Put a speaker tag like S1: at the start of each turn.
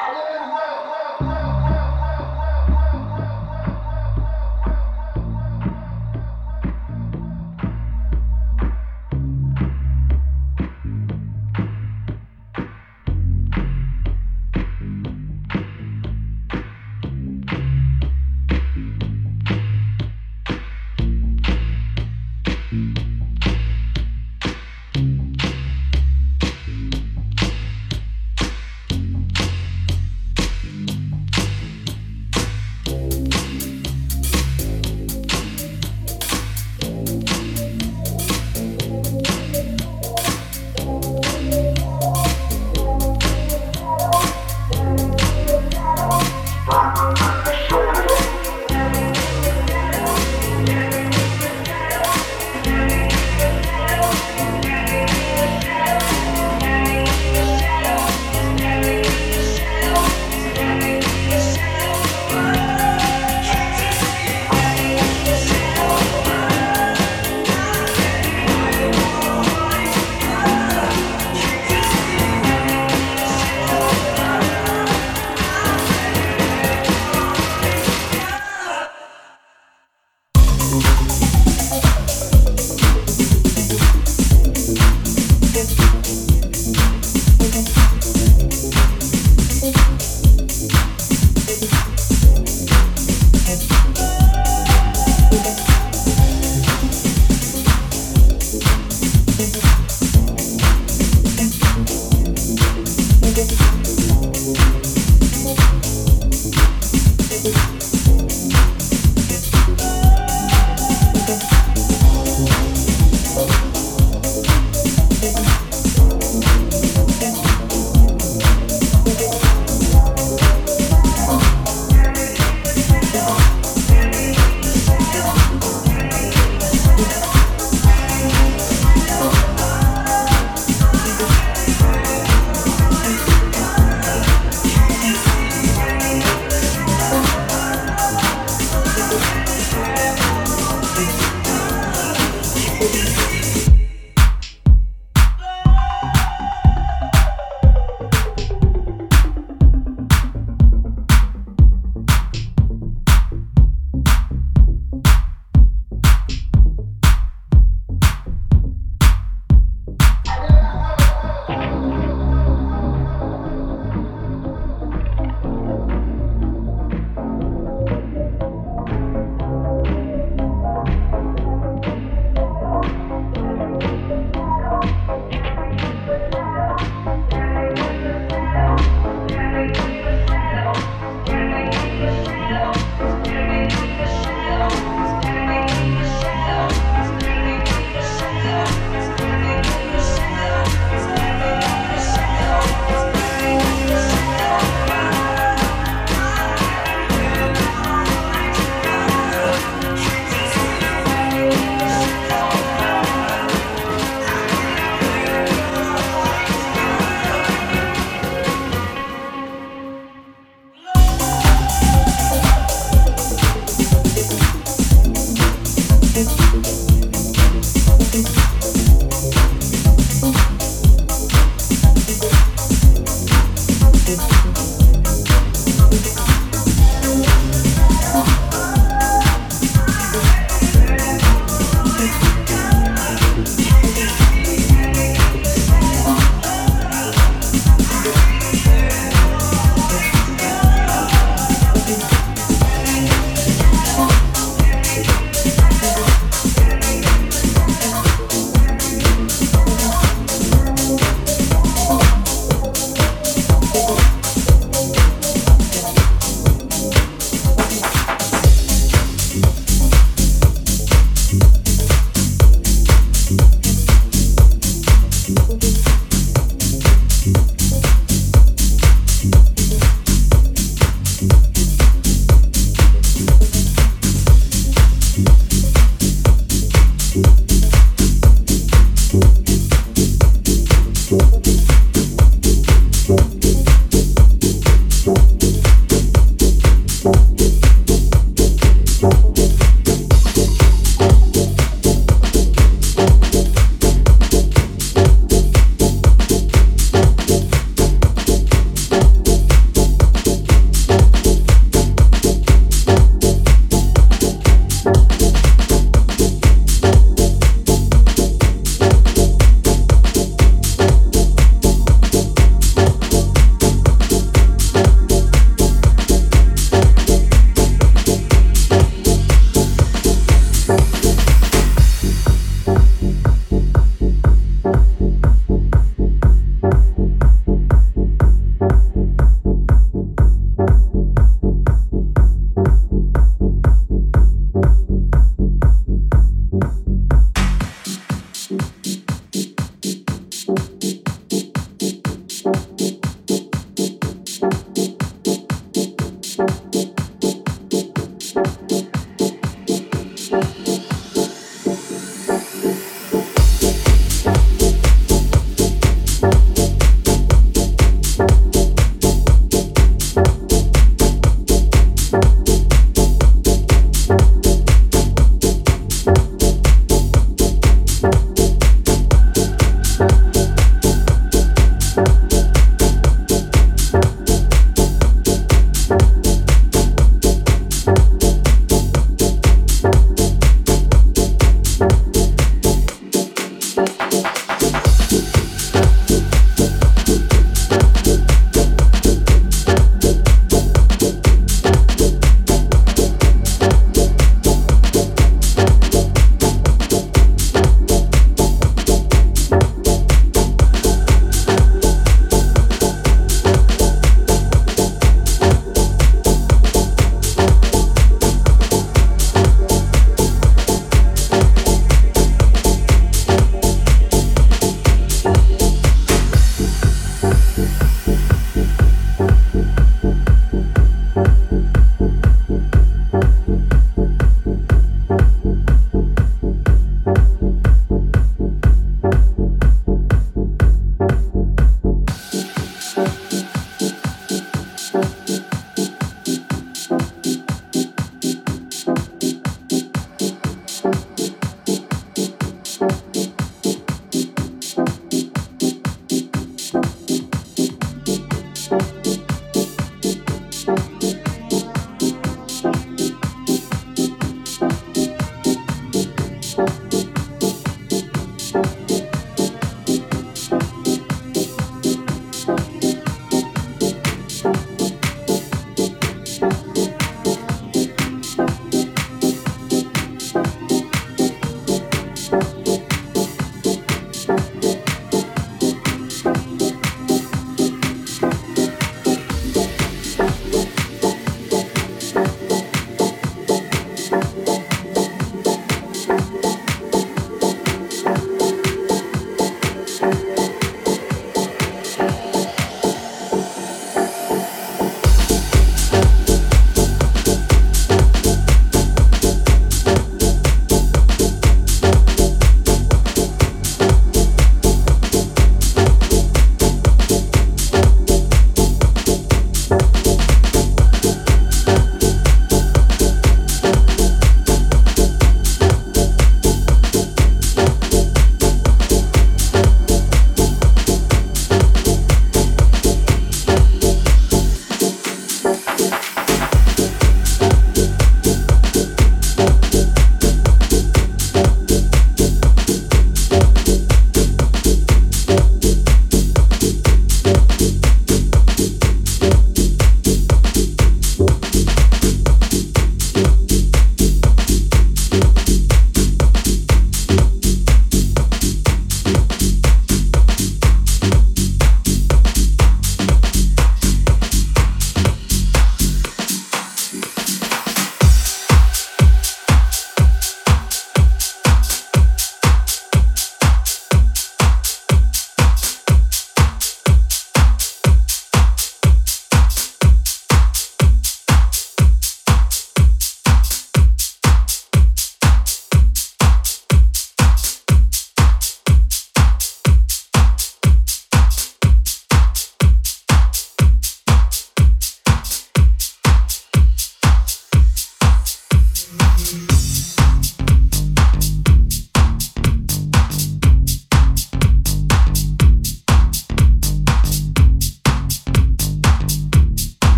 S1: Yeah.